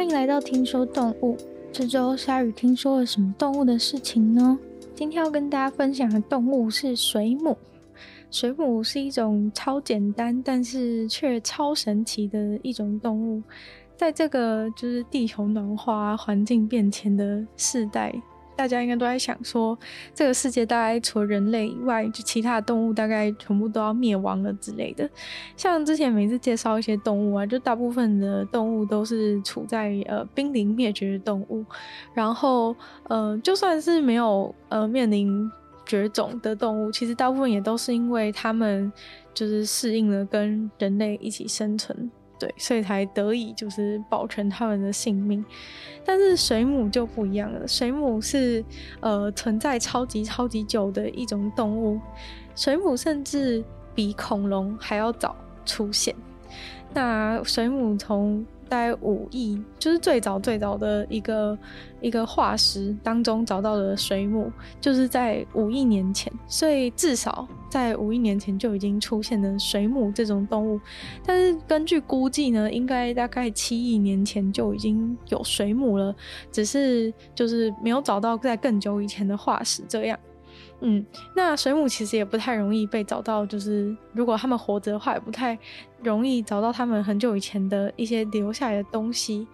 欢迎来到听说动物。这周鲨鱼听说了什么动物的事情呢？今天要跟大家分享的动物是水母。水母是一种超简单，但是却超神奇的一种动物。在这个就是地球暖化、环境变迁的世代，大家应该都在想说，这个世界大概除了人类以外，就其他的动物大概全部都要灭亡了之类的。像之前每次介绍一些动物啊，就大部分的动物都是处在呃濒临灭绝的动物，然后呃就算是没有呃面临绝种的动物，其实大部分也都是因为它们就是适应了跟人类一起生存。对，所以才得以就是保全他们的性命，但是水母就不一样了。水母是呃存在超级超级久的一种动物，水母甚至比恐龙还要早出现。那水母从在五亿，就是最早最早的一个一个化石当中找到的水母，就是在五亿年前，所以至少在五亿年前就已经出现了水母这种动物。但是根据估计呢，应该大概七亿年前就已经有水母了，只是就是没有找到在更久以前的化石这样。嗯，那水母其实也不太容易被找到，就是如果他们活着的话，也不太容易找到他们很久以前的一些留下来的东西。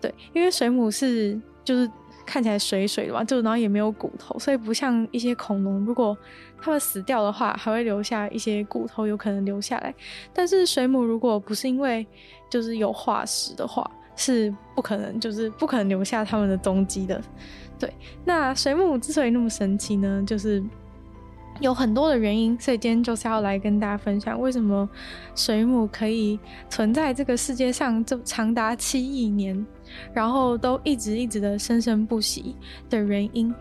对，因为水母是就是看起来水水的嘛，就然后也没有骨头，所以不像一些恐龙，如果它们死掉的话，还会留下一些骨头，有可能留下来。但是水母如果不是因为就是有化石的话，是不可能，就是不可能留下他们的踪迹的。对，那水母之所以那么神奇呢，就是有很多的原因，所以今天就是要来跟大家分享为什么水母可以存在这个世界上这长达七亿年，然后都一直一直的生生不息的原因。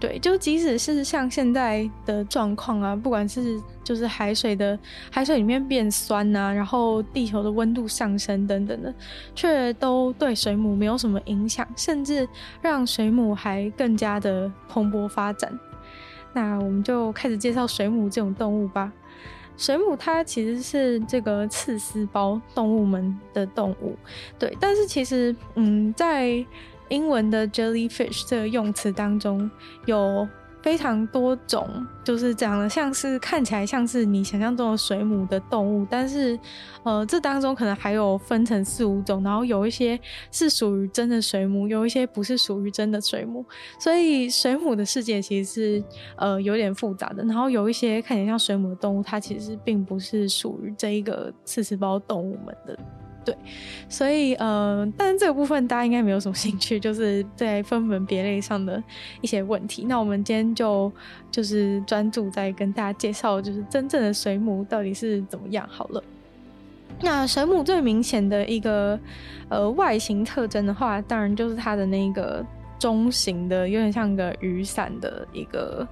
对，就即使是像现在的状况啊，不管是就是海水的海水里面变酸、啊，然后地球的温度上升等等的，却都对水母没有什么影响，甚至让水母还更加的蓬勃发展。那我们就开始介绍水母这种动物吧。水母它其实是这个刺丝胞动物们的动物，对，但是其实嗯在。英文的 jellyfish 这个用词当中有非常多种，就是长得像是看起来像是你想象中的水母的动物，但是呃，这当中可能还有分成四五种，然后有一些是属于真的水母，有一些不是属于真的水母，所以水母的世界其实是呃有点复杂的。然后有一些看起来像水母的动物，它其实并不是属于这一个刺丝胞动物们的。对，所以呃，但是这个部分大家应该没有什么兴趣，就是在分门别类上的一些问题。那我们今天就就是专注在跟大家介绍，就是真正的水母到底是怎么样好了。那水母最明显的一个呃外形特征的话，当然就是它的那个中型的，有点像个雨伞的一个。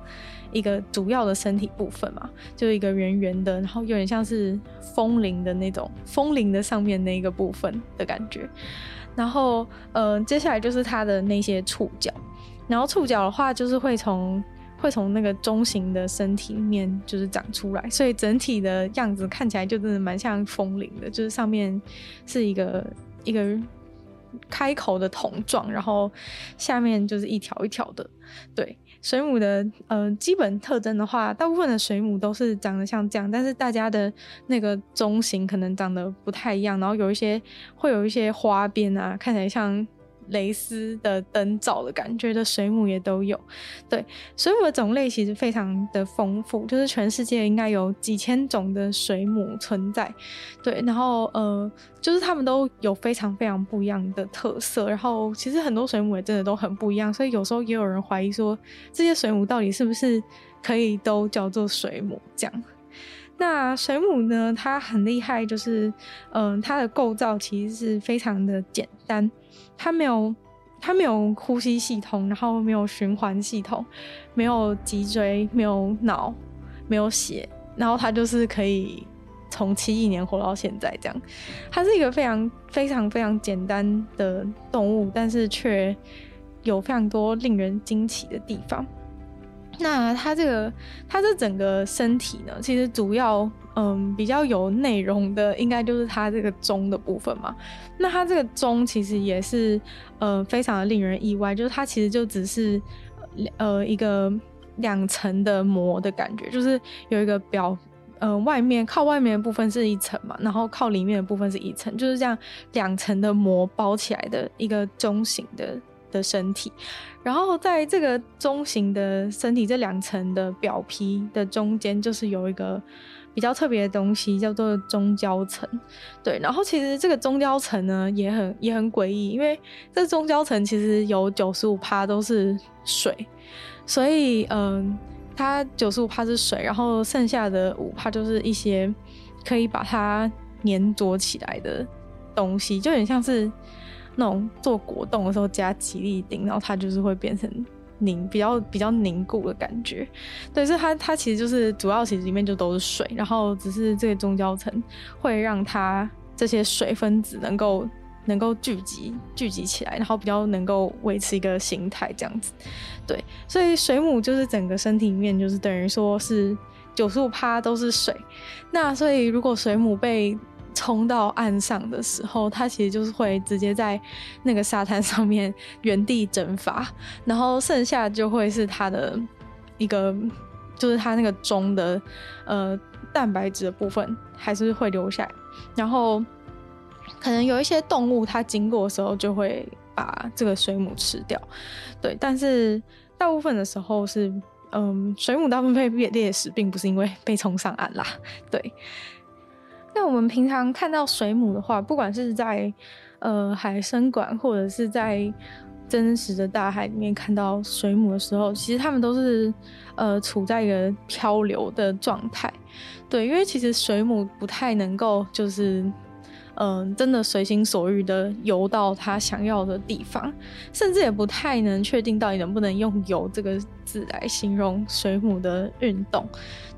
一个主要的身体部分嘛，就是一个圆圆的，然后有点像是风铃的那种风铃的上面那一个部分的感觉。然后，呃，接下来就是它的那些触角，然后触角的话就是会从会从那个中型的身体里面就是长出来，所以整体的样子看起来就真的蛮像风铃的，就是上面是一个一个开口的桶状，然后下面就是一条一条的，对。水母的呃基本特征的话，大部分的水母都是长得像这样，但是大家的那个中型可能长得不太一样，然后有一些会有一些花边啊，看起来像。蕾丝的灯罩的感觉的水母也都有，对，水母的种类其实非常的丰富，就是全世界应该有几千种的水母存在，对，然后呃，就是它们都有非常非常不一样的特色，然后其实很多水母也真的都很不一样，所以有时候也有人怀疑说，这些水母到底是不是可以都叫做水母这样。那水母呢，它很厉害，就是嗯、它的构造其实是非常的简单。它没有，它没有呼吸系统，然后没有循环系统，没有脊椎，没有脑，没有血，然后它就是可以从七亿年活到现在这样。它是一个非常非常非常简单的动物，但是却有非常多令人惊奇的地方。那它这个，它这整个身体呢，其实主要，嗯，比较有内容的，应该就是它这个钟的部分嘛。那它这个钟其实也是，呃，非常的令人意外，就是它其实就只是，呃，一个两层的膜的感觉，就是有一个表，呃，外面靠外面的部分是一层嘛，然后靠里面的部分是一层，就是这样两层的膜包起来的一个钟形的。的身体，然后在这个中型的身体这两层的表皮的中间，就是有一个比较特别的东西，叫做中焦层。对，然后其实这个中焦层呢，也很也很诡异，因为这中焦层其实有九十五趴都是水，所以嗯，它九十五趴是水，然后剩下的五趴就是一些可以把它粘着起来的东西，就有点像是。那种做果冻的时候加吉利丁，然后它就是会变成凝，比较比较凝固的感觉。对，所以它它其实就是主要其实里面就都是水，然后只是这个中焦层会让它这些水分子能够能够聚集聚集起来，然后比较能够维持一个形态这样子。对，所以水母就是整个身体里面就是等于说是九十五趴都是水。那所以如果水母被冲到岸上的时候，它其实就是会直接在那个沙滩上面原地蒸发，然后剩下就会是它的一个，就是它那个钟的呃蛋白质的部分还是会留下来，然后可能有一些动物它经过的时候就会把这个水母吃掉，对，但是大部分的时候是嗯水母大部分被猎食，并不是因为被冲上岸啦，对。那我们平常看到水母的话，不管是在呃海生馆，或者是在真实的大海里面看到水母的时候，其实它们都是呃处在一个漂流的状态。对，因为其实水母不太能够就是嗯、真的随心所欲的游到它想要的地方，甚至也不太能确定到底能不能用“游”这个字来形容水母的运动。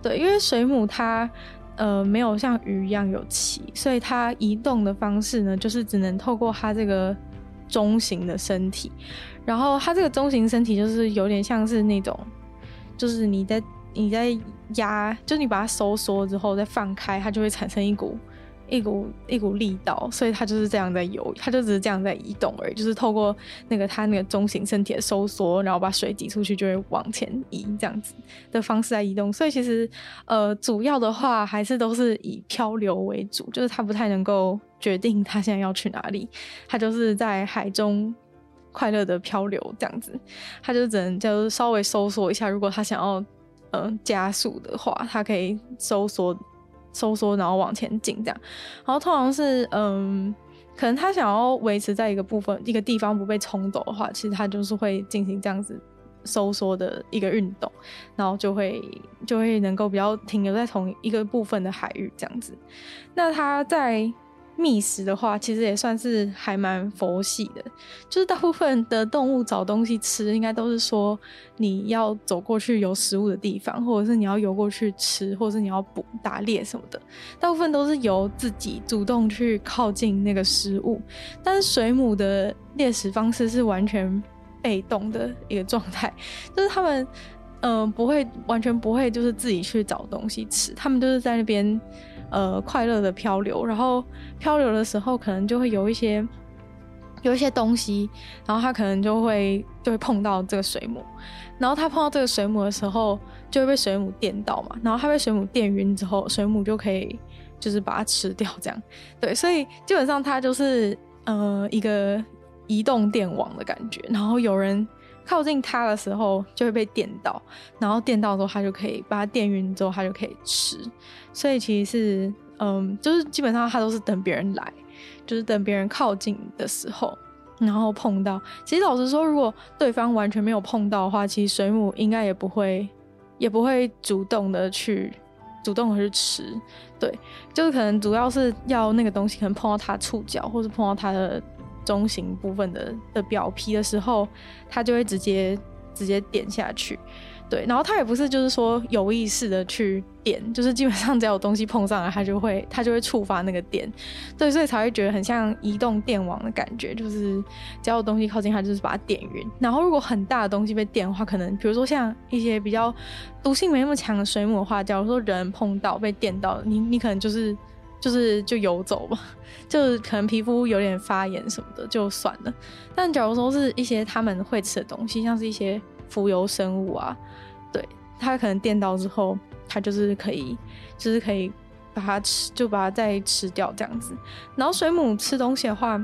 对，因为水母它。呃，没有像鱼一样有鳍，所以它移动的方式呢，就是只能透过它这个中型的身体。然后它这个中型身体就是有点像是那种，就是你在你在压，就是你把它收缩之后再放开，它就会产生一股。一股一股力道，所以它就是这样在游，它就只是这样在移动而已，就是透过那个它那个中型身体的收缩，然后把水挤出去，就会往前移这样子的方式来移动。所以其实呃，主要的话还是都是以漂流为主，就是它不太能够决定它现在要去哪里，它就是在海中快乐的漂流这样子，它就只能就稍微收缩一下。如果它想要呃加速的话，它可以收缩。收缩，然后往前进，这样。然后通常是，嗯，可能他想要维持在一个部分、一个地方不被冲走的话，其实他就是会进行这样子收缩的一个运动，然后就会就会能够比较停留在同一个部分的海域这样子。那他在。觅食的话，其实也算是还蛮佛系的。就是大部分的动物找东西吃，应该都是说你要走过去有食物的地方，或者是你要游过去吃，或者是你要捕打猎什么的。大部分都是由自己主动去靠近那个食物。但是水母的猎食方式是完全被动的一个状态，就是他们嗯、呃、不会完全不会就是自己去找东西吃，他们就是在那边。呃，快乐的漂流，然后漂流的时候，可能就会有一些有一些东西，然后他可能就会就会碰到这个水母，然后他碰到这个水母的时候，就会被水母电到嘛，然后他被水母电晕之后，水母就可以就是把它吃掉，这样，对，所以基本上它就是呃一个移动电网的感觉，然后有人。靠近它的时候就会被电到，然后电到之后它就可以把它电晕之后它就可以吃，所以其实是嗯，就是基本上它都是等别人来，就是等别人靠近的时候，然后碰到。其实老实说，如果对方完全没有碰到的话，其实水母应该也不会也不会主动的去主动的去吃，对，就是可能主要是要那个东西可能碰到它触角，或是碰到它的。中型部分的的表皮的时候，它就会直接直接点下去。对，然后它也不是就是说有意识的去点，就是基本上只要有东西碰上来，它就会它就会触发那个电，对，所以才会觉得很像移动电网的感觉，就是只要有东西靠近它，就是把它点晕。然后如果很大的东西被电的话，可能比如说像一些比较毒性没那么强的水母的话，假如说人碰到被电到，你你可能就是就是就游走吧，就可能皮肤有点发炎什么的就算了。但假如说是一些他们会吃的东西，像是一些浮游生物啊。对，它可能电到之后，它就是可以，就是可以把它吃，就把它再吃掉这样子。然后水母吃东西的话，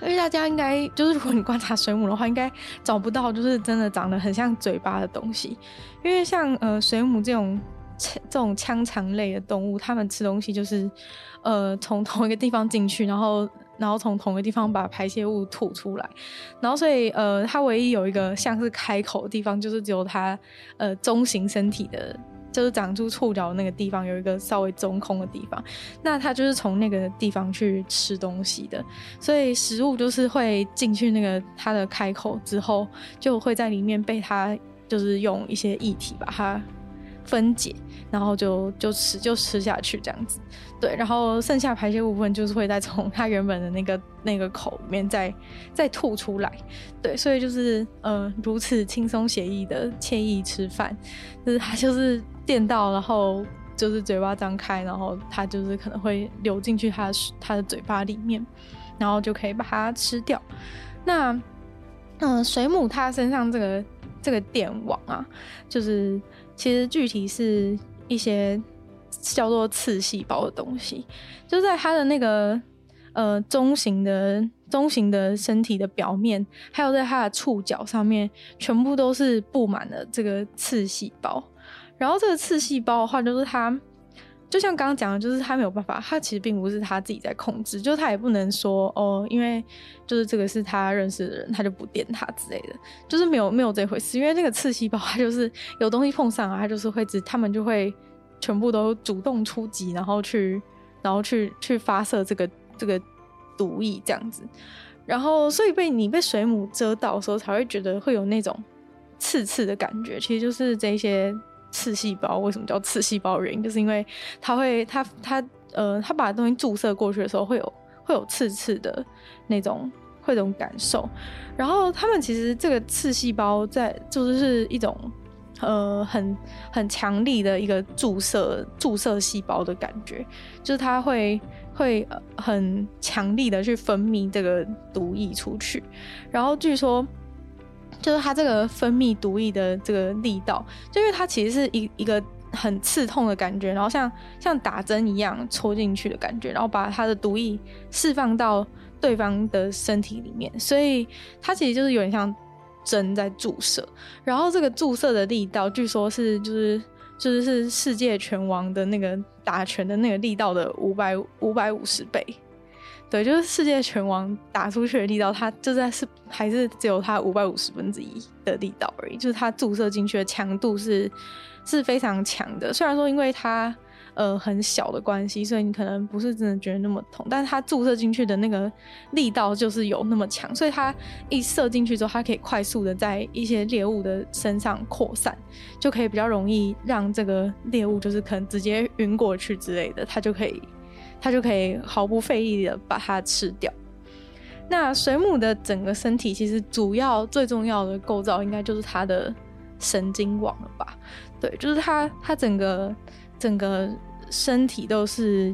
因为大家应该就是如果你观察水母的话，应该找不到就是真的长得很像嘴巴的东西。因为像呃水母这种这种腔肠类的动物，它们吃东西就是呃从同一个地方进去，然后。然后从同一个地方把排泄物吐出来，然后所以呃，它唯一有一个像是开口的地方，就是只有它呃中型身体的，就是长出触角的那个地方有一个稍微中空的地方，那它就是从那个地方去吃东西的，所以食物就是会进去那个它的开口之后，就会在里面被它就是用一些液体把它分解，然后就就吃就吃下去这样子。对，然后剩下排泄物部分就是会再从它原本的那个 那个口里面再再吐出来，对，所以就是呃如此轻松写意的惬意吃饭，就是它就是电到，然后就是嘴巴张开，然后它就是可能会流进去它的它的嘴巴里面，然后就可以把它吃掉。那嗯、水母它身上这个这个电网啊，就是其实具体是一些。叫做刺细胞的东西，就在它的那个呃中型的中型的身体的表面，还有在它的触角上面，全部都是布满了这个刺细胞。然后这个刺细胞的话，就是它就像刚刚讲的，就是他没有办法，他其实并不是他自己在控制，就他也不能说哦，因为就是这个是他认识的人，他就不电他之类的，就是没有没有这回事。因为这个刺细胞，它就是有东西碰上啊，它就是会只，他们就会。全部都主动出击，然后去，然后去去发射这个这个毒液这样子，然后所以被你被水母蛰到的时候，才会觉得会有那种刺刺的感觉。其实就是这些刺细胞为什么叫刺细胞原因，就是因为它会它它呃它把东西注射过去的时候，会有会有刺刺的那种会种感受。然后他们其实这个刺细胞在就是是一种。呃，很很强力的一个注射注射细胞的感觉，就是它会会很强力的去分泌这个毒液出去，然后据说就是它这个分泌毒液的这个力道，就因为它其实是一一个很刺痛的感觉，然后像像打针一样戳进去的感觉，然后把它的毒液释放到对方的身体里面，所以它其实就是有点像。针在注射，然后这个注射的力道，据说是就是就是是世界拳王的那个打拳的那个力道的五百五百五十倍，对，就是世界拳王打出去的力道，它就在是还是只有它五百五十分之一的力道而已，就是它注射进去的强度是是非常强的，虽然说因为它。呃，很小的关系，所以你可能不是真的觉得那么痛，但是它注射进去的那个力道就是有那么强，所以它一射进去之后，它可以快速的在一些猎物的身上扩散，就可以比较容易让这个猎物就是可能直接晕过去之类的，它就可以，它就可以毫不费力的把它吃掉。那水母的整个身体其实主要最重要的构造应该就是它的神经网了吧？对，就是它它整个。整个身体都是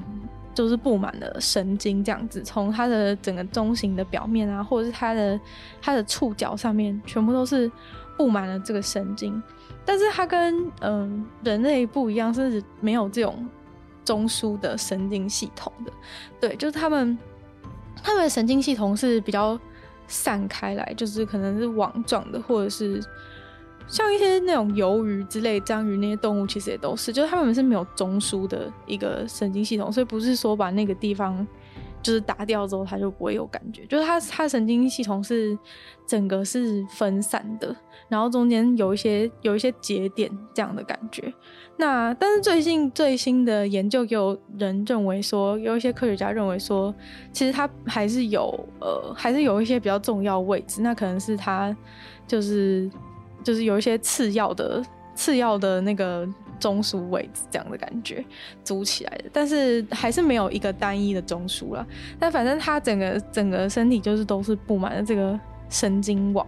就是布满了神经，这样子，从它的整个中型的表面啊，或者是它的它的触角上面，全部都是布满了这个神经。但是它跟嗯、人类不一样，是没有这种中枢的神经系统的。对，就是他们他们的神经系统是比较散开来，就是可能是网状的，或者是。像一些那种鱿鱼之类、章鱼那些动物，其实也都是，就是它们是没有中枢的一个神经系统，所以不是说把那个地方就是打掉之后，它就不会有感觉。就是它它的神经系统是整个是分散的，然后中间有一些有一些节点这样的感觉。那但是最近最新的研究，有人认为说，有一些科学家认为说，其实它还是有呃，还是有一些比较重要位置，那可能是它就是。就是有一些次要的次要的那个中枢位置这样的感觉组起来的，但是还是没有一个单一的中枢啦。但反正它整个整个身体就是都是布满了这个神经网。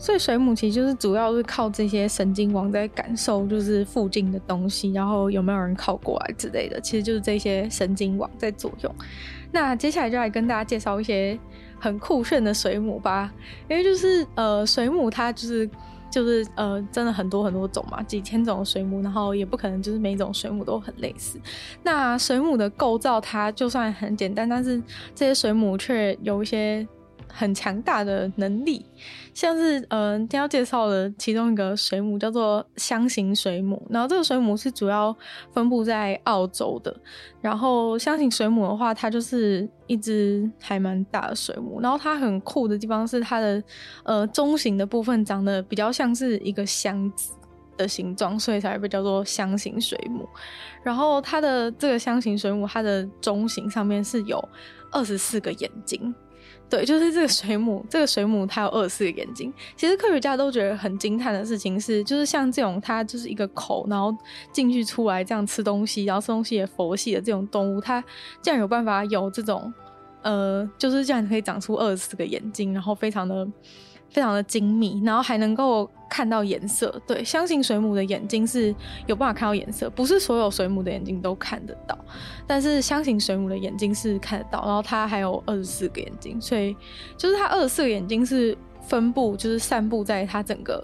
所以水母其实就是主要是靠这些神经网在感受，就是附近的东西，然后有没有人靠过来之类的，其实就是这些神经网在作用。那接下来就来跟大家介绍一些很酷炫的水母吧，因为就是呃水母它就是就是呃真的很多很多种嘛，几千种水母，然后也不可能就是每种水母都很类似。那水母的构造它就算很简单，但是这些水母却有一些。很强大的能力，像是嗯，今天要介绍的其中一个水母叫做箱型水母，然后这个水母是主要分布在澳洲的。然后箱型水母的话，它就是一只还蛮大的水母，然后它很酷的地方是它的呃中型的部分长得比较像是一个箱子的形状，所以才会被叫做箱型水母。然后它的这个箱型水母，它的中型上面是有二十四个眼睛。对，就是这个水母，这个水母它有二十四个眼睛。其实科学家都觉得很惊叹的事情是，就是像这种它就是一个口，然后进去出来这样吃东西，然后吃东西也佛系的这种动物，它竟然有办法有这种，呃，就是这样可以长出二十四个眼睛，然后非常的。非常的精密，然后还能够看到颜色。对，箱型水母的眼睛是有办法看到颜色，不是所有水母的眼睛都看得到，但是箱型水母的眼睛是看得到。然后它还有二十四个眼睛，所以就是它二十四个眼睛是分布，就是散布在它整个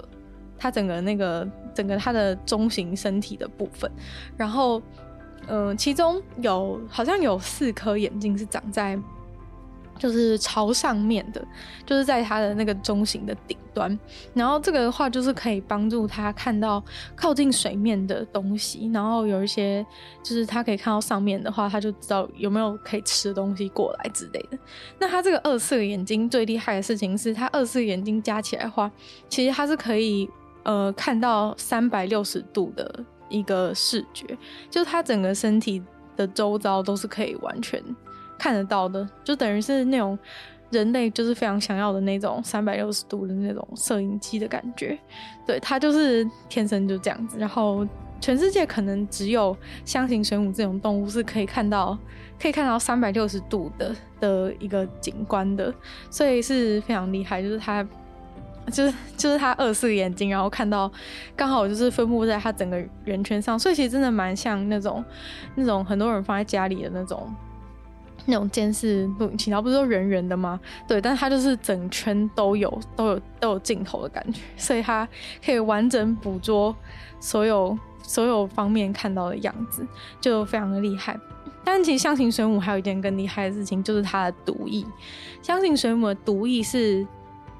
它整个那个整个它的中型身体的部分。然后，嗯、呃，其中有好像有四颗眼睛是长在。就是朝上面的，就是在它的那个中型的顶端，然后这个的话就是可以帮助它看到靠近水面的东西，然后有一些就是它可以看到上面的话，它就知道有没有可以吃的东西过来之类的。那它这个二色眼睛最厉害的事情是，它二色眼睛加起来的话，其实它是可以呃看到三百六十度的一个视觉，就是它整个身体的周遭都是可以完全。看得到的，就等于是那种人类就是非常想要的那种三百六十度的那种摄影机的感觉。对，它就是天生就这样子。然后全世界可能只有箱型水母这种动物是可以看到可以看到三百六十度的的一个景观的，所以是非常厉害。就是它，就是就是它二四个眼睛，然后看到刚好就是分布在它整个圆圈上，所以其实真的蛮像那种那种很多人放在家里的那种。那种监视录影器，然后不是都圆圆的吗？对，但它就是整圈都有都有都有镜头的感觉，所以它可以完整捕捉所有所有方面看到的样子，就非常的厉害。但其实箱型水母还有一件更厉害的事情，就是它的毒液。箱型水母的毒液是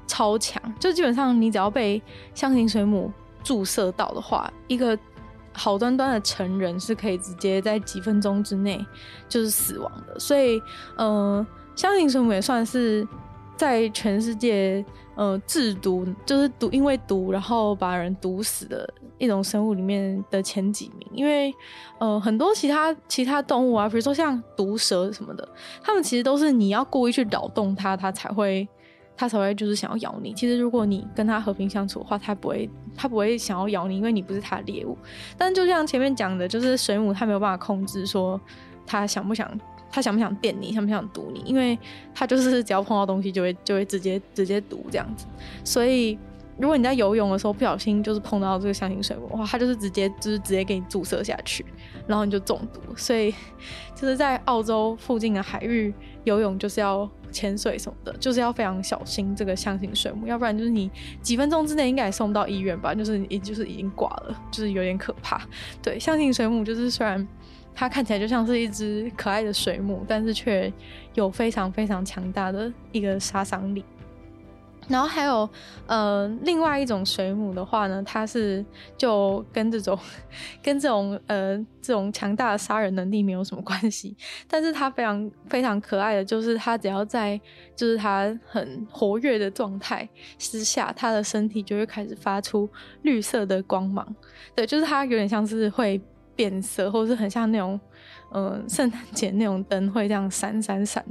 超强，就基本上你只要被箱型水母注射到的话，一个。好端端的成人是可以直接在几分钟之内就是死亡的，所以，呃，箱型水母也算是在全世界呃制毒，就是毒因为毒然后把人毒死的一种生物里面的前几名。因为呃很多其他其他动物啊，比如说像毒蛇什么的，它们其实都是你要故意去扰动它，它才会。它才会就是想要咬你。其实如果你跟它和平相处的话，它不会，它不会想要咬你，因为你不是它的猎物。但就像前面讲的，就是水母它没有办法控制说它想不想，它想不想电你，想不想毒你，因为它就是只要碰到东西就会就会直接直接毒这样子。所以如果你在游泳的时候不小心就是碰到这个箱型水母的话，它就是直接就是直接给你注射下去，然后你就中毒。所以就是在澳洲附近的海域游泳就是要。潜水什么的，就是要非常小心这个象形水母，要不然就是你几分钟之内应该也送不到医院吧，就是也就是已经挂了，就是有点可怕。对，象形水母就是虽然它看起来就像是一只可爱的水母，但是却有非常非常强大的一个杀伤力。然后还有，呃，另外一种水母的话呢，它是就跟这种 跟这种呃这种强大的杀人能力没有什么关系，但是它非常非常可爱的就是它只要在就是它很活跃的状态之下，它的身体就会开始发出绿色的光芒，对，就是它有点像是会变色，或者是很像那种嗯、呃、圣诞节那种灯会这样闪闪闪。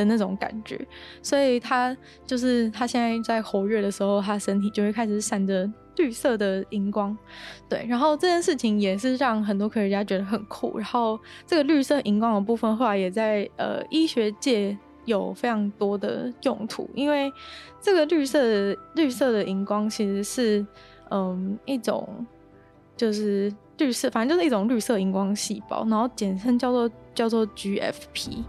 的那种感觉，所以它就是它现在在活跃的时候，它身体就会开始闪着绿绿色的荧光，对，然后这件事情也是让很多科学家觉得很酷。然后这个绿色荧光的部分后来也在呃医学界有非常多的用途，因为这个绿色的绿色的荧光其实是嗯一种就是绿色，反正就是一种绿色荧光细胞，然后简称叫做叫做 GFP。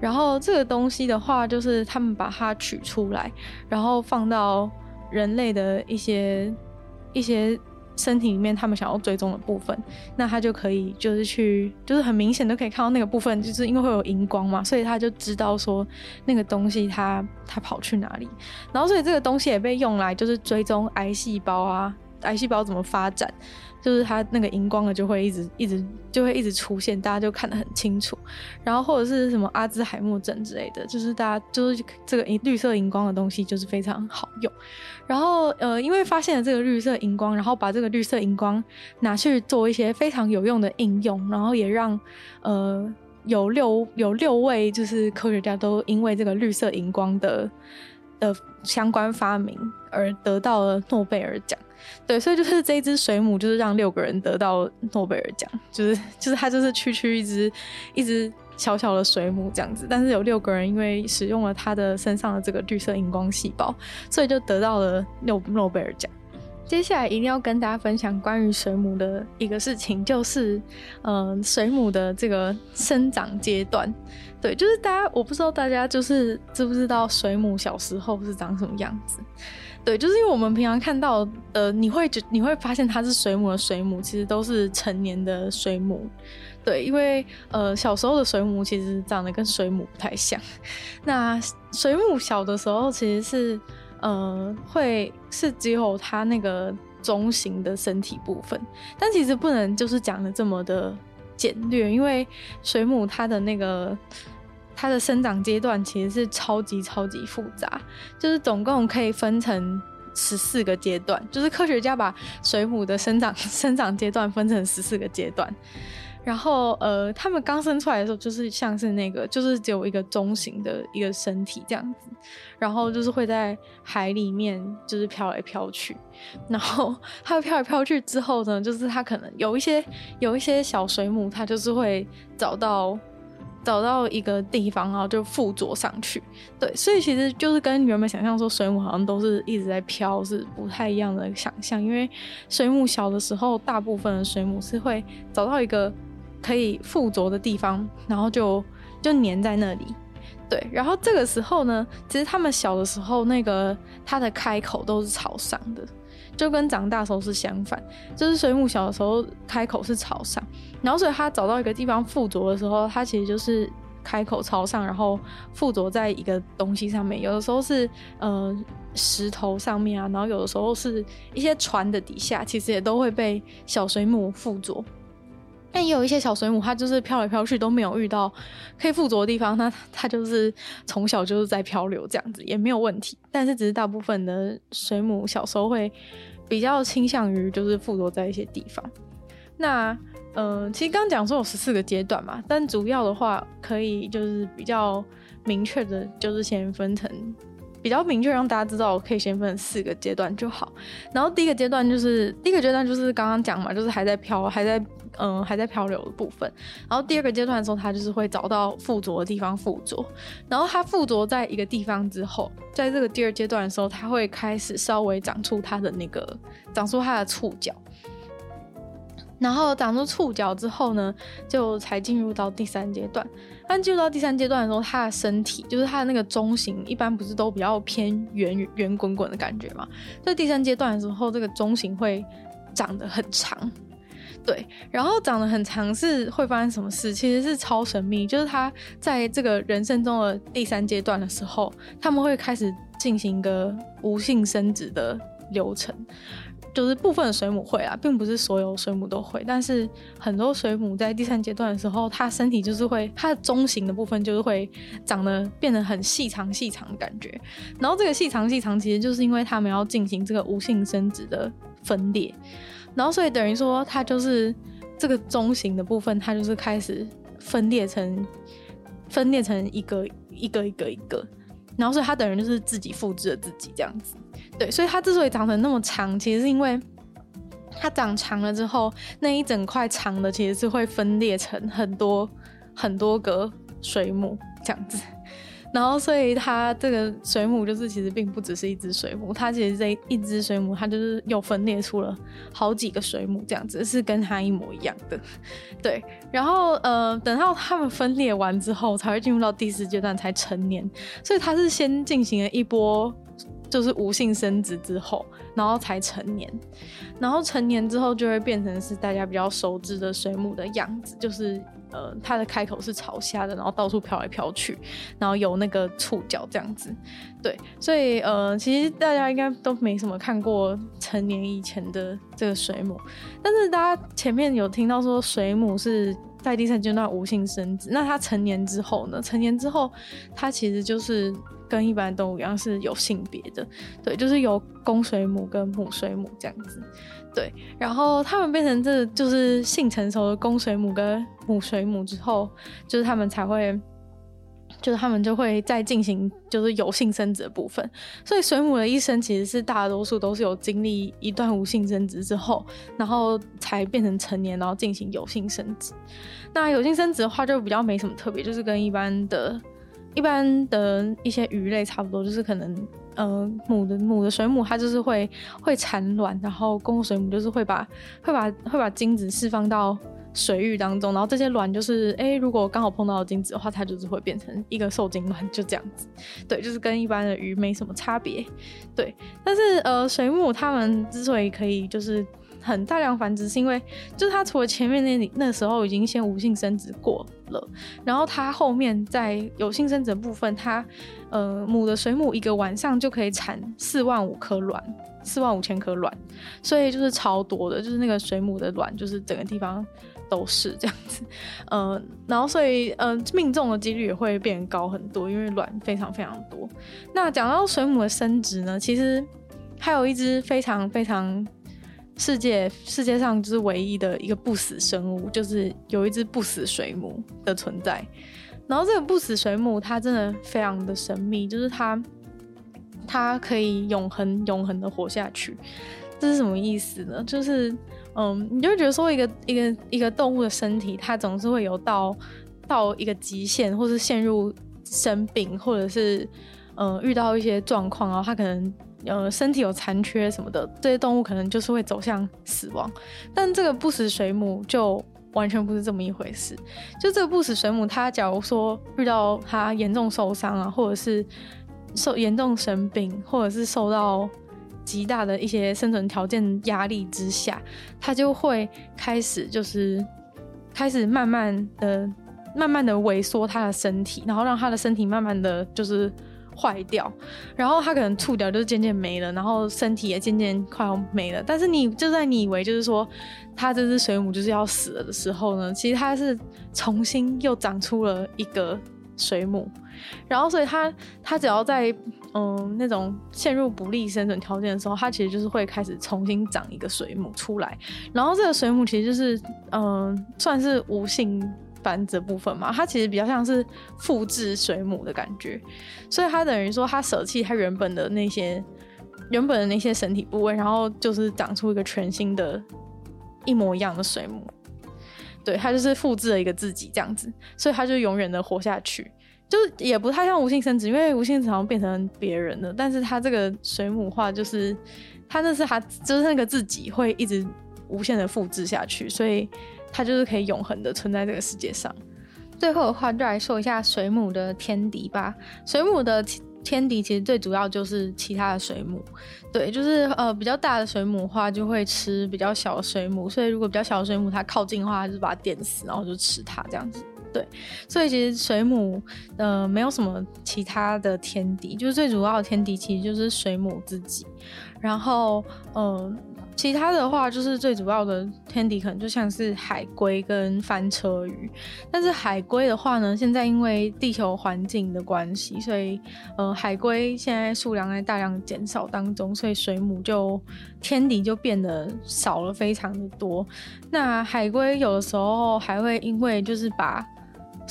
然后这个东西的话，就是他们把它取出来，然后放到人类的一些一些身体里面，他们想要追踪的部分，那他就可以就是去，就是很明显都可以看到那个部分，就是因为会有荧光嘛，所以他就知道说那个东西它它跑去哪里。然后所以这个东西也被用来就是追踪癌细胞啊，癌细胞怎么发展。就是它那个荧光的就会一直一直就会一直出现，大家就看得很清楚。然后或者是什么阿兹海默症之类的，就是大家就是这个绿色荧光的东西就是非常好用。然后呃，因为发现了这个绿色荧光，然后把这个绿色荧光拿去做一些非常有用的应用，然后也让呃有六有六位就是科学家都因为这个绿色荧光的的相关发明而得到了诺贝尔奖。对，所以就是这一只水母，就是让六个人得到诺贝尔奖，就是就是它就是区区一只一只小小的水母这样子，但是有六个人因为使用了它的身上的这个绿色荧光细胞，所以就得到了诺诺贝尔奖。接下来一定要跟大家分享关于水母的一个事情，就是嗯、呃，水母的这个生长阶段。对，就是大家我不知道大家就是知不知道水母小时候是长什么样子。对，就是因为我们平常看到，呃，你会觉你会发现它是水母的水母，其实都是成年的水母。对，因为呃，小时候的水母其实长得跟水母不太像。那水母小的时候其实是，呃，会是只有它那个中型的身体部分，但其实不能就是讲的这么的简略，因为水母它的那个。它的生长阶段其实是超级超级复杂，就是总共可以分成十四个阶段，就是科学家把水母的生长生长阶段分成十四个阶段。然后呃，他们刚生出来的时候，就是像是那个，就是只有一个中型的一个身体这样子，然后就是会在海里面就是飘来飘去。然后它飘来飘去之后呢，就是它可能有一些 有一些小水母，它就是会找到。找到一个地方，然后就附着上去。对，所以其实就是跟原本想象说水母好像都是一直在飘，是不太一样的想象。因为水母小的时候，大部分的水母是会找到一个可以附着的地方，然后就就粘在那里。对，然后这个时候呢，其实它们小的时候，那个它的开口都是朝上的。就跟长大时候是相反，就是水母小的时候开口是朝上，然后所以它找到一个地方附着的时候，它其实就是开口朝上，然后附着在一个东西上面。有的时候是呃石头上面啊，然后有的时候是一些船的底下，其实也都会被小水母附着。但也有一些小水母，它就是飘来飘去都没有遇到可以附着的地方，那它就是从小就是在漂流这样子，也没有问题。但是只是大部分的水母小时候会比较倾向于就是附着在一些地方。那嗯、呃，其实刚刚讲说有十四个阶段嘛，但主要的话可以就是比较明确的，就是先分成。比较明确，让大家知道，可以先分四个阶段就好。然后第一个阶段就是第一个阶段就是刚刚讲嘛，就是还在漂，还在嗯还在漂流的部分。然后第二个阶段的时候，它就是会找到附着的地方附着。然后它附着在一个地方之后，在这个第二阶段的时候，它会开始稍微长出它的那个长出它的触角。然后长出触角之后呢，就才进入到第三阶段。但进入到第三阶段的时候，它的身体就是它的那个中型，一般不是都比较偏圆圆滚滚的感觉嘛？在第三阶段的时候，这个中型会长得很长，对。然后长得很长是会发生什么事？其实是超神秘，就是它在这个人生中的第三阶段的时候，他们会开始进行一个无性生殖的流程。就是部分水母会啊，并不是所有水母都会，但是很多水母在第三阶段的时候，它身体就是会，它的中型的部分就是会长得变得很细长细长的感觉。然后这个细长细长其实就是因为它们要进行这个无性生殖的分裂，然后所以等于说它就是这个中型的部分，它就是开始分裂成分裂成一个一个一个一个，然后所以它等于就是自己复制了自己这样子。对，所以它之所以长成那么长，其实是因为它长长了之后，那一整块长的其实是会分裂成很多很多个水母这样子。然后，所以它这个水母就是其实并不只是一只水母，它其实这一只水母，它就是又分裂出了好几个水母，这样子是跟它一模一样的。对，然后呃，等到它们分裂完之后，才会进入到第四阶段才成年。所以它是先进行了一波就是无性生殖之后，然后才成年。然后成年之后就会变成是大家比较熟知的水母的样子，就是。呃，它的开口是朝下的，然后到处飘来飘去，然后有那个触角这样子，对，所以呃，其实大家应该都没什么看过成年以前的这个水母，但是大家前面有听到说水母是在第三阶段无性生殖，那它成年之后呢？成年之后，它其实就是跟一般动物一样是有性别的，对，就是有公水母跟母水母这样子。对，然后它们变成这就是性成熟的公水母跟母水母之后，就是它们才会，就是它们就会再进行就是有性生殖的部分。所以水母的一生其实是大多数都是有经历一段无性生殖之后，然后才变成成年，然后进行有性生殖。那有性生殖的话就比较没什么特别，就是跟一般的、一般的一些鱼类差不多，就是可能。呃，母的母的水母，它就是会会产卵，然后公水母就是会把会把会把精子释放到水域当中，然后这些卵就是，哎，如果刚好碰到精子的话，它就是会变成一个受精卵，就这样子。对，就是跟一般的鱼没什么差别。对，但是呃，水母它们之所以可以就是。很大量繁殖是因为，就是它除了前面那里那时候已经先无性生殖过了，然后它后面在有性生殖部分，它呃母的水母一个晚上就可以产四万五颗卵，四万五千颗卵，所以就是超多的，就是那个水母的卵就是整个地方都是这样子，呃，然后所以呃命中的几率也会变高很多，因为卵非常非常多。那讲到水母的生殖呢，其实还有一只非常非常。世界世界上就是唯一的一个不死生物，就是有一只不死水母的存在。然后这个不死水母，它真的非常的神秘，就是它它可以永恒永恒的活下去。这是什么意思呢？就是嗯，你就觉得说一个一个一个动物的身体，它总是会有到到一个极限，或是陷入生病，或者是嗯遇到一些状况，然后它可能。呃，身体有残缺什么的，这些动物可能就是会走向死亡。但这个不死水母就完全不是这么一回事。就这个不死水母，它假如说遇到它严重受伤啊，或者是受严重生病，或者是受到极大的一些生存条件压力之下，它就会开始就是开始慢慢的、慢慢的萎缩它的身体，然后让它的身体慢慢的就是。坏掉，然后它可能触角就渐渐没了，然后身体也渐渐快要没了。但是你就在你以为就是说它这只水母就是要死了的时候呢，其实它是重新又长出了一个水母。然后所以它它只要在嗯那种陷入不利生存条件的时候，它其实就是会开始重新长一个水母出来。然后这个水母其实就是嗯算是无性。繁殖部分嘛，它其实比较像是复制水母的感觉，所以它等于说它舍弃它原本的那些原本的那些身体部位，然后就是长出一个全新的、一模一样的水母。对，它就是复制了一个自己这样子，所以它就永远的活下去，就是也不太像无性生殖，因为无性生殖好像变成别人了，但是它这个水母化就是它那是它就是那个自己会一直无限的复制下去，所以。它就是可以永恒的存在这个世界上。最后的话，就来说一下水母的天敌吧。水母的天敌其实最主要就是其他的水母，对，就是呃比较大的水母的话就会吃比较小的水母，所以如果比较小的水母它靠近的话，就是把它电死，然后就吃它这样子。对，所以其实水母呃没有什么其他的天敌，就是最主要的天敌其实就是水母自己。然后嗯。其他的话，就是最主要的天敌可能就像是海龟跟翻车鱼。但是海龟的话呢，现在因为地球环境的关系，所以呃海龟现在数量在大量减少当中，所以水母就天敌就变得少了非常的多。那海龟有的时候还会因为就是把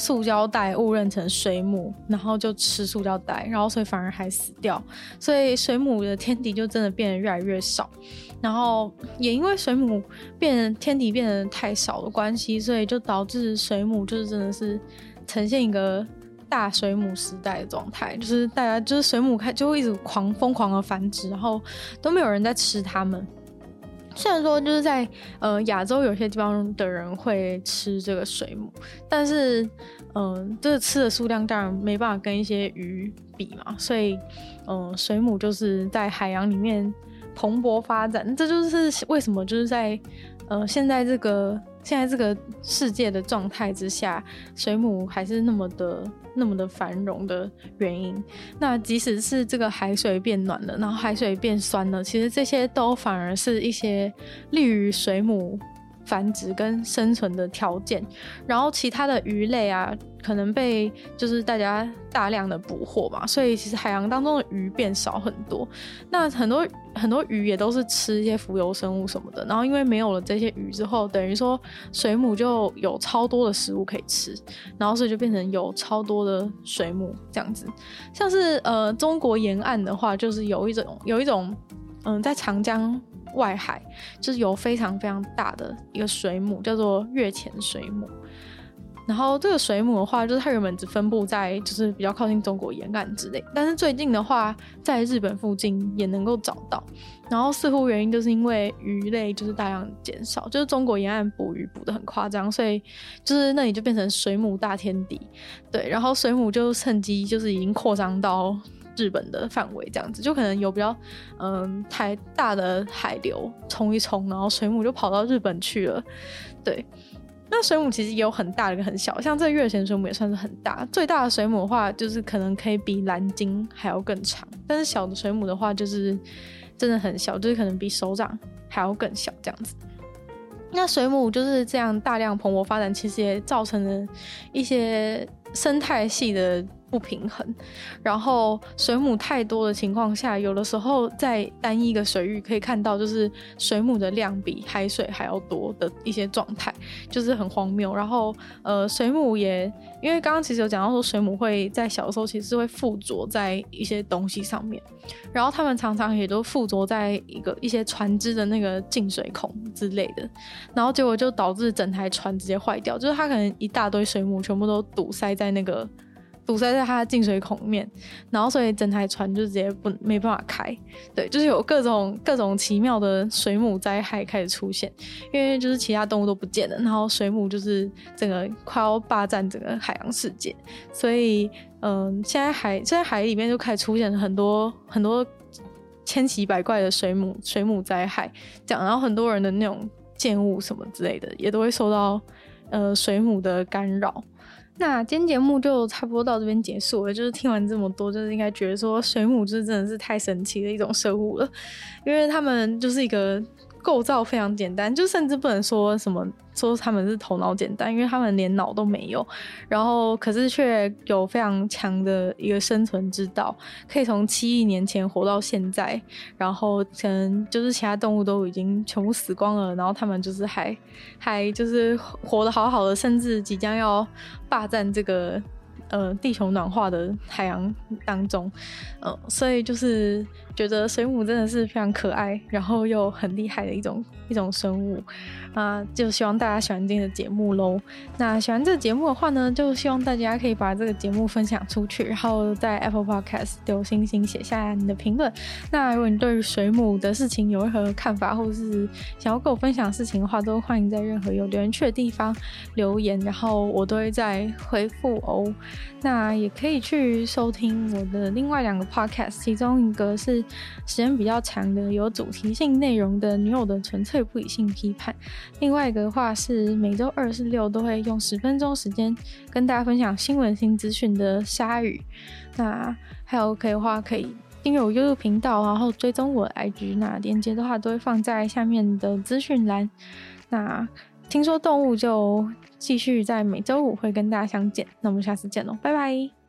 塑胶袋误认成水母，然后就吃塑胶袋，然后所以反而还死掉，所以水母的天敌就真的变得越来越少。然后也因为水母变天敌变得太少的关系，所以就导致水母就是真的是呈现一个大水母时代的状态，就是大家就是水母开就会一直狂疯狂的繁殖，然后都没有人在吃它们。虽然说就是在呃亚洲有些地方的人会吃这个水母，但是嗯、呃，这吃的数量当然没办法跟一些鱼比嘛，所以嗯、呃，水母就是在海洋里面蓬勃发展，这就是为什么就是在呃现在这个现在这个世界的状态之下，水母还是那么的。那么的繁荣的原因，那即使是这个海水变暖了，然后海水变酸了，其实这些都反而是一些利于水母繁殖跟生存的条件，然后其他的鱼类啊，可能被就是大家大量的捕获嘛，所以其实海洋当中的鱼变少很多。那很多很多鱼也都是吃一些浮游生物什么的，然后因为没有了这些鱼之后，等于说水母就有超多的食物可以吃，然后所以就变成有超多的水母这样子。像是呃中国沿岸的话，就是有一种有一种嗯、在长江。外海就是有非常非常大的一个水母，叫做月前水母。然后这个水母的话，就是它原本只分布在就是比较靠近中国沿岸之类，但是最近的话，在日本附近也能够找到。然后似乎原因就是因为鱼类就是大量减少，就是中国沿岸捕鱼捕得很夸张，所以就是那里就变成水母大天敌。对，然后水母就趁机就是已经扩张到。日本的范围这样子，就可能有比较嗯太大的海流冲一冲，然后水母就跑到日本去了。对，那水母其实也有很大的跟很小，像这月前水母也算是很大。最大的水母的话，就是可能可以比蓝鲸还要更长，但是小的水母的话，就是真的很小，就是可能比手掌还要更小这样子。那水母就是这样大量蓬勃发展，其实也造成了一些生态系的。不平衡，然后水母太多的情况下，有的时候在单一个水域可以看到，就是水母的量比海水还要多的一些状态，就是很荒谬。然后呃，水母也因为刚刚其实有讲到说，水母会在小时候其实是会附着在一些东西上面，然后它们常常也都附着在一个一些船只的那个进水孔之类的，然后结果就导致整台船直接坏掉，就是它可能一大堆水母全部都堵塞在那个。堵塞在它的进水孔面，然后所以整台船就直接不没办法开。对，就是有各种各种奇妙的水母灾害开始出现，因为就是其他动物都不见了，然后水母就是整个快要霸占整个海洋世界。所以，嗯、现在海现在海里面就开始出现很多很多千奇百怪的水母水母灾害，这样，然后很多人的那种建物什么之类的也都会受到呃水母的干扰。那今天节目就差不多到这边结束了。就是听完这么多，就是应该觉得说水母就是真的是太神奇的一种生物了，因为他们就是一个。构造非常简单，就甚至不能说什么说他们是头脑简单，因为他们连脑都没有，然后可是却有非常强的一个生存之道，可以从七亿年前活到现在，然后可能就是其他动物都已经全部死光了，然后他们就是还还就是活得好好的，甚至即将要霸占这个。呃，地球暖化的海洋当中，呃，所以就是觉得水母真的是非常可爱，然后又很厉害的一种一种生物啊，就希望大家喜欢今天的节目喽。那喜欢这个节目的话呢，就希望大家可以把这个节目分享出去，然后在 Apple Podcast 留星星，写下你的评论。那如果你对于水母的事情有任何看法，或是想要跟我分享事情的话，都欢迎在任何有留言区的地方留言，然后我都会再回复哦。那也可以去收听我的另外两个 podcast，其中一个是时间比较长的、有主题性内容的《女友的纯粹不理性批判》，另外一个的话是每周二、四、六都会用十分钟时间跟大家分享新闻新资讯的鲨鱼。那还有可以的话，可以订阅我 YouTube 频道，然后追踪我的 IG。那链接的话都会放在下面的资讯栏。那听说动物就继续在每周五会跟大家相见，那我们下次见喽，拜拜。